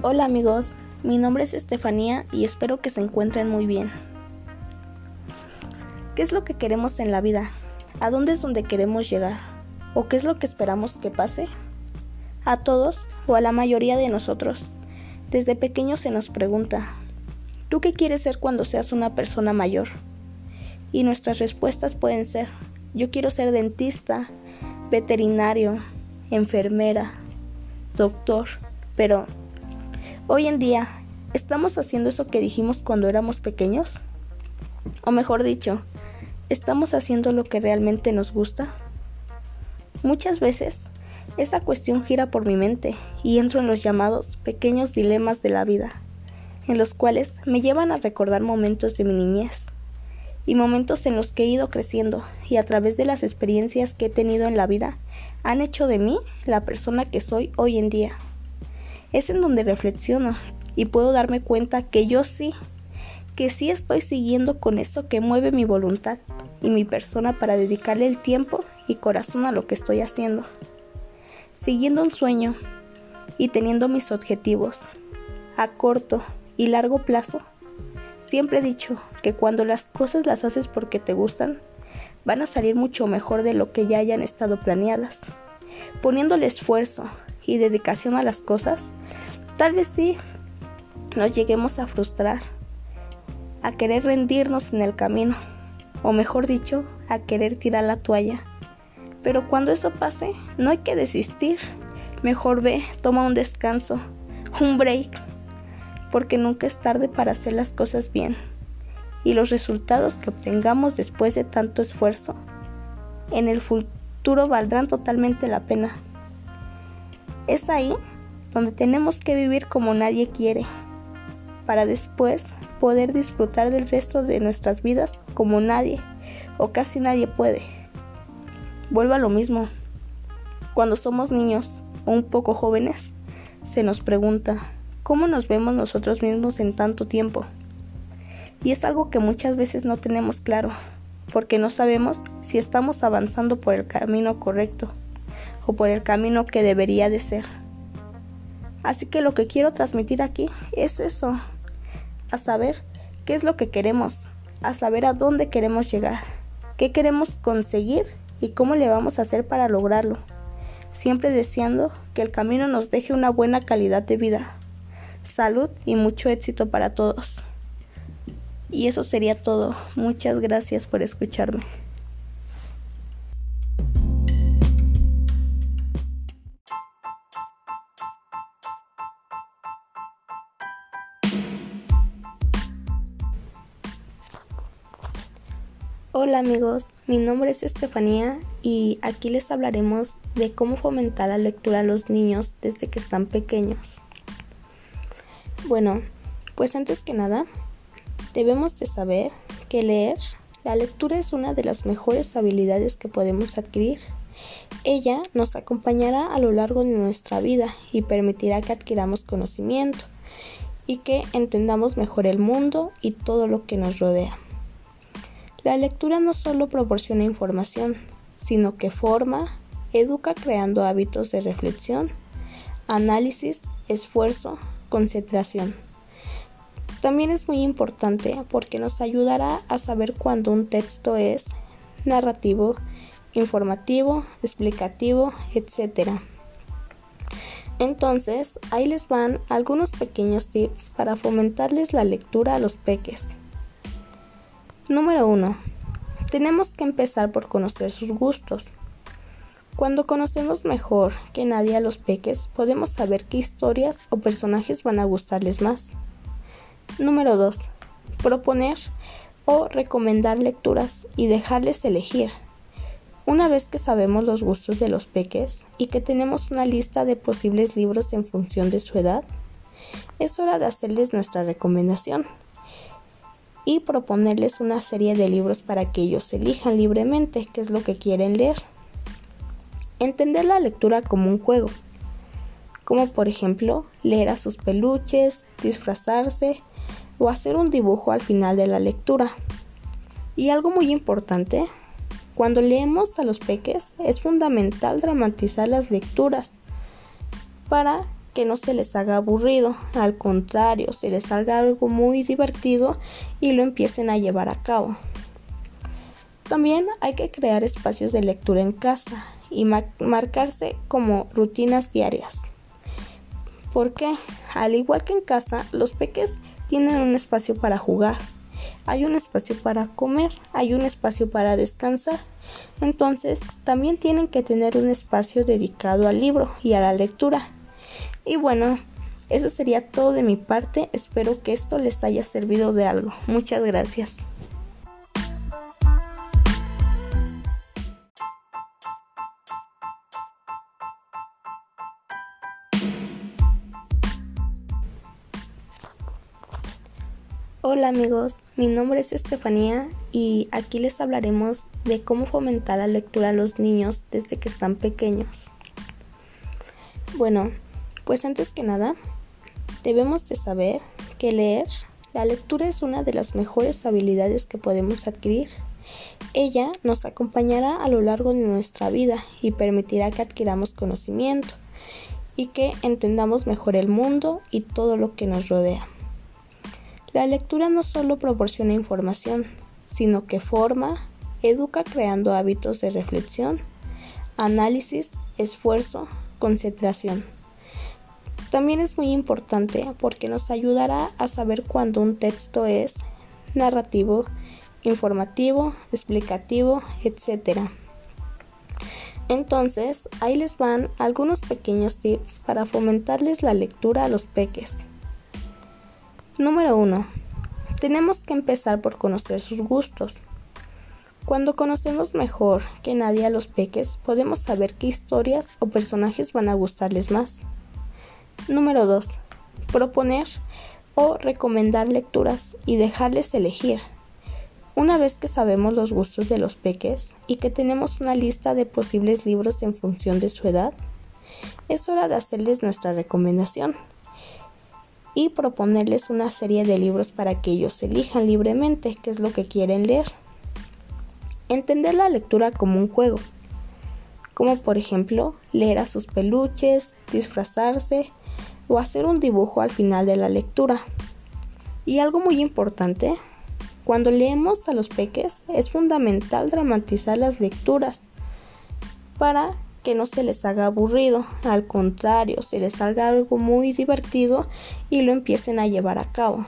Hola amigos, mi nombre es Estefanía y espero que se encuentren muy bien. ¿Qué es lo que queremos en la vida? ¿A dónde es donde queremos llegar? ¿O qué es lo que esperamos que pase? A todos o a la mayoría de nosotros, desde pequeños se nos pregunta, ¿tú qué quieres ser cuando seas una persona mayor? Y nuestras respuestas pueden ser, yo quiero ser dentista, veterinario, enfermera, doctor, pero Hoy en día, ¿estamos haciendo eso que dijimos cuando éramos pequeños? O mejor dicho, ¿estamos haciendo lo que realmente nos gusta? Muchas veces, esa cuestión gira por mi mente y entro en los llamados pequeños dilemas de la vida, en los cuales me llevan a recordar momentos de mi niñez y momentos en los que he ido creciendo y a través de las experiencias que he tenido en la vida han hecho de mí la persona que soy hoy en día es en donde reflexiono y puedo darme cuenta que yo sí, que sí estoy siguiendo con eso que mueve mi voluntad y mi persona para dedicarle el tiempo y corazón a lo que estoy haciendo. Siguiendo un sueño y teniendo mis objetivos a corto y largo plazo. Siempre he dicho que cuando las cosas las haces porque te gustan, van a salir mucho mejor de lo que ya hayan estado planeadas. Poniéndole esfuerzo, y dedicación a las cosas, tal vez sí nos lleguemos a frustrar, a querer rendirnos en el camino, o mejor dicho, a querer tirar la toalla. Pero cuando eso pase, no hay que desistir. Mejor ve, toma un descanso, un break, porque nunca es tarde para hacer las cosas bien. Y los resultados que obtengamos después de tanto esfuerzo, en el futuro valdrán totalmente la pena. Es ahí donde tenemos que vivir como nadie quiere, para después poder disfrutar del resto de nuestras vidas como nadie o casi nadie puede. Vuelvo a lo mismo. Cuando somos niños o un poco jóvenes, se nos pregunta, ¿cómo nos vemos nosotros mismos en tanto tiempo? Y es algo que muchas veces no tenemos claro, porque no sabemos si estamos avanzando por el camino correcto por el camino que debería de ser. Así que lo que quiero transmitir aquí es eso, a saber qué es lo que queremos, a saber a dónde queremos llegar, qué queremos conseguir y cómo le vamos a hacer para lograrlo, siempre deseando que el camino nos deje una buena calidad de vida, salud y mucho éxito para todos. Y eso sería todo. Muchas gracias por escucharme. Hola amigos, mi nombre es Estefanía y aquí les hablaremos de cómo fomentar la lectura a los niños desde que están pequeños. Bueno, pues antes que nada, debemos de saber que leer, la lectura es una de las mejores habilidades que podemos adquirir. Ella nos acompañará a lo largo de nuestra vida y permitirá que adquiramos conocimiento y que entendamos mejor el mundo y todo lo que nos rodea. La lectura no solo proporciona información, sino que forma, educa creando hábitos de reflexión, análisis, esfuerzo, concentración. También es muy importante porque nos ayudará a saber cuándo un texto es narrativo, informativo, explicativo, etc. Entonces, ahí les van algunos pequeños tips para fomentarles la lectura a los peques. Número 1. Tenemos que empezar por conocer sus gustos. Cuando conocemos mejor que nadie a los peques, podemos saber qué historias o personajes van a gustarles más. Número 2. Proponer o recomendar lecturas y dejarles elegir. Una vez que sabemos los gustos de los peques y que tenemos una lista de posibles libros en función de su edad, es hora de hacerles nuestra recomendación y proponerles una serie de libros para que ellos elijan libremente qué es lo que quieren leer. Entender la lectura como un juego, como por ejemplo leer a sus peluches, disfrazarse o hacer un dibujo al final de la lectura. Y algo muy importante, cuando leemos a los peques es fundamental dramatizar las lecturas para que no se les haga aburrido, al contrario, se les haga algo muy divertido y lo empiecen a llevar a cabo. También hay que crear espacios de lectura en casa y marcarse como rutinas diarias. Porque, al igual que en casa, los peques tienen un espacio para jugar, hay un espacio para comer, hay un espacio para descansar. Entonces, también tienen que tener un espacio dedicado al libro y a la lectura. Y bueno, eso sería todo de mi parte. Espero que esto les haya servido de algo. Muchas gracias. Hola amigos, mi nombre es Estefanía y aquí les hablaremos de cómo fomentar la lectura a los niños desde que están pequeños. Bueno, pues antes que nada, debemos de saber que leer, la lectura es una de las mejores habilidades que podemos adquirir. Ella nos acompañará a lo largo de nuestra vida y permitirá que adquiramos conocimiento y que entendamos mejor el mundo y todo lo que nos rodea. La lectura no solo proporciona información, sino que forma, educa creando hábitos de reflexión, análisis, esfuerzo, concentración. También es muy importante porque nos ayudará a saber cuándo un texto es narrativo, informativo, explicativo, etc. Entonces, ahí les van algunos pequeños tips para fomentarles la lectura a los peques. Número 1. Tenemos que empezar por conocer sus gustos. Cuando conocemos mejor que nadie a los peques, podemos saber qué historias o personajes van a gustarles más. Número 2. Proponer o recomendar lecturas y dejarles elegir. Una vez que sabemos los gustos de los peques y que tenemos una lista de posibles libros en función de su edad, es hora de hacerles nuestra recomendación y proponerles una serie de libros para que ellos elijan libremente qué es lo que quieren leer. Entender la lectura como un juego, como por ejemplo leer a sus peluches, disfrazarse o hacer un dibujo al final de la lectura. Y algo muy importante, cuando leemos a los peques es fundamental dramatizar las lecturas para que no se les haga aburrido, al contrario, se les haga algo muy divertido y lo empiecen a llevar a cabo.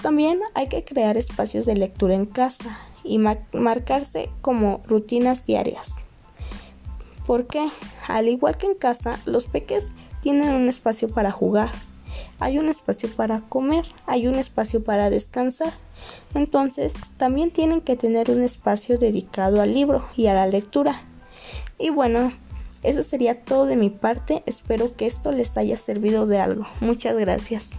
También hay que crear espacios de lectura en casa y marcarse como rutinas diarias. Porque, al igual que en casa, los peques tienen un espacio para jugar, hay un espacio para comer, hay un espacio para descansar. Entonces, también tienen que tener un espacio dedicado al libro y a la lectura. Y bueno, eso sería todo de mi parte. Espero que esto les haya servido de algo. Muchas gracias.